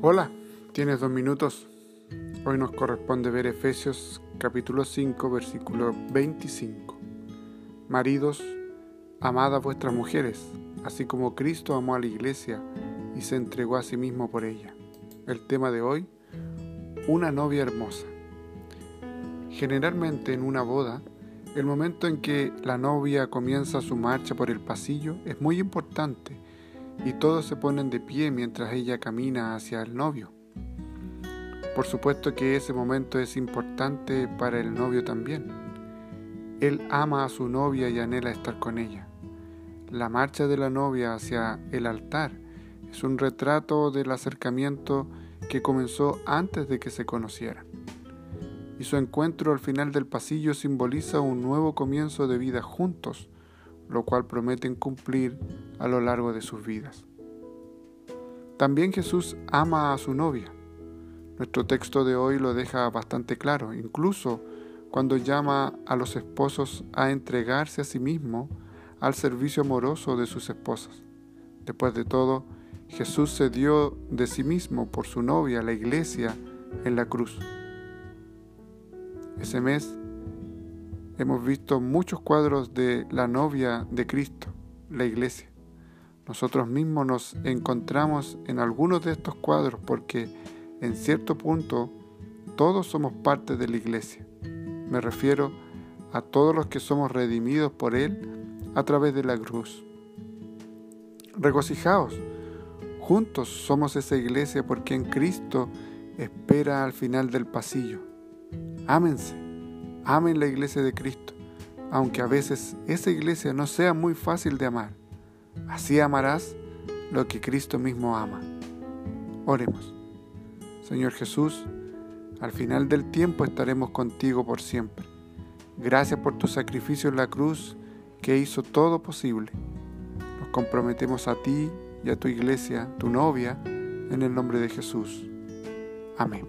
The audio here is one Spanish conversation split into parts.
Hola, ¿tienes dos minutos? Hoy nos corresponde ver Efesios capítulo 5, versículo 25. Maridos, amad a vuestras mujeres, así como Cristo amó a la iglesia y se entregó a sí mismo por ella. El tema de hoy, una novia hermosa. Generalmente en una boda, el momento en que la novia comienza su marcha por el pasillo es muy importante y todos se ponen de pie mientras ella camina hacia el novio. Por supuesto que ese momento es importante para el novio también. Él ama a su novia y anhela estar con ella. La marcha de la novia hacia el altar es un retrato del acercamiento que comenzó antes de que se conocieran. Y su encuentro al final del pasillo simboliza un nuevo comienzo de vida juntos, lo cual prometen cumplir a lo largo de sus vidas. También Jesús ama a su novia. Nuestro texto de hoy lo deja bastante claro, incluso cuando llama a los esposos a entregarse a sí mismo al servicio amoroso de sus esposas. Después de todo, Jesús se dio de sí mismo por su novia, la iglesia, en la cruz. Ese mes hemos visto muchos cuadros de la novia de Cristo, la iglesia. Nosotros mismos nos encontramos en algunos de estos cuadros porque en cierto punto todos somos parte de la iglesia. Me refiero a todos los que somos redimidos por Él a través de la cruz. Regocijaos, juntos somos esa iglesia porque en Cristo espera al final del pasillo. Ámense Amen la iglesia de Cristo, aunque a veces esa iglesia no sea muy fácil de amar. Así amarás lo que Cristo mismo ama. Oremos. Señor Jesús, al final del tiempo estaremos contigo por siempre. Gracias por tu sacrificio en la cruz que hizo todo posible. Nos comprometemos a ti y a tu iglesia, tu novia, en el nombre de Jesús. Amén.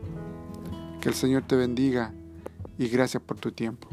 Que el Señor te bendiga y gracias por tu tiempo.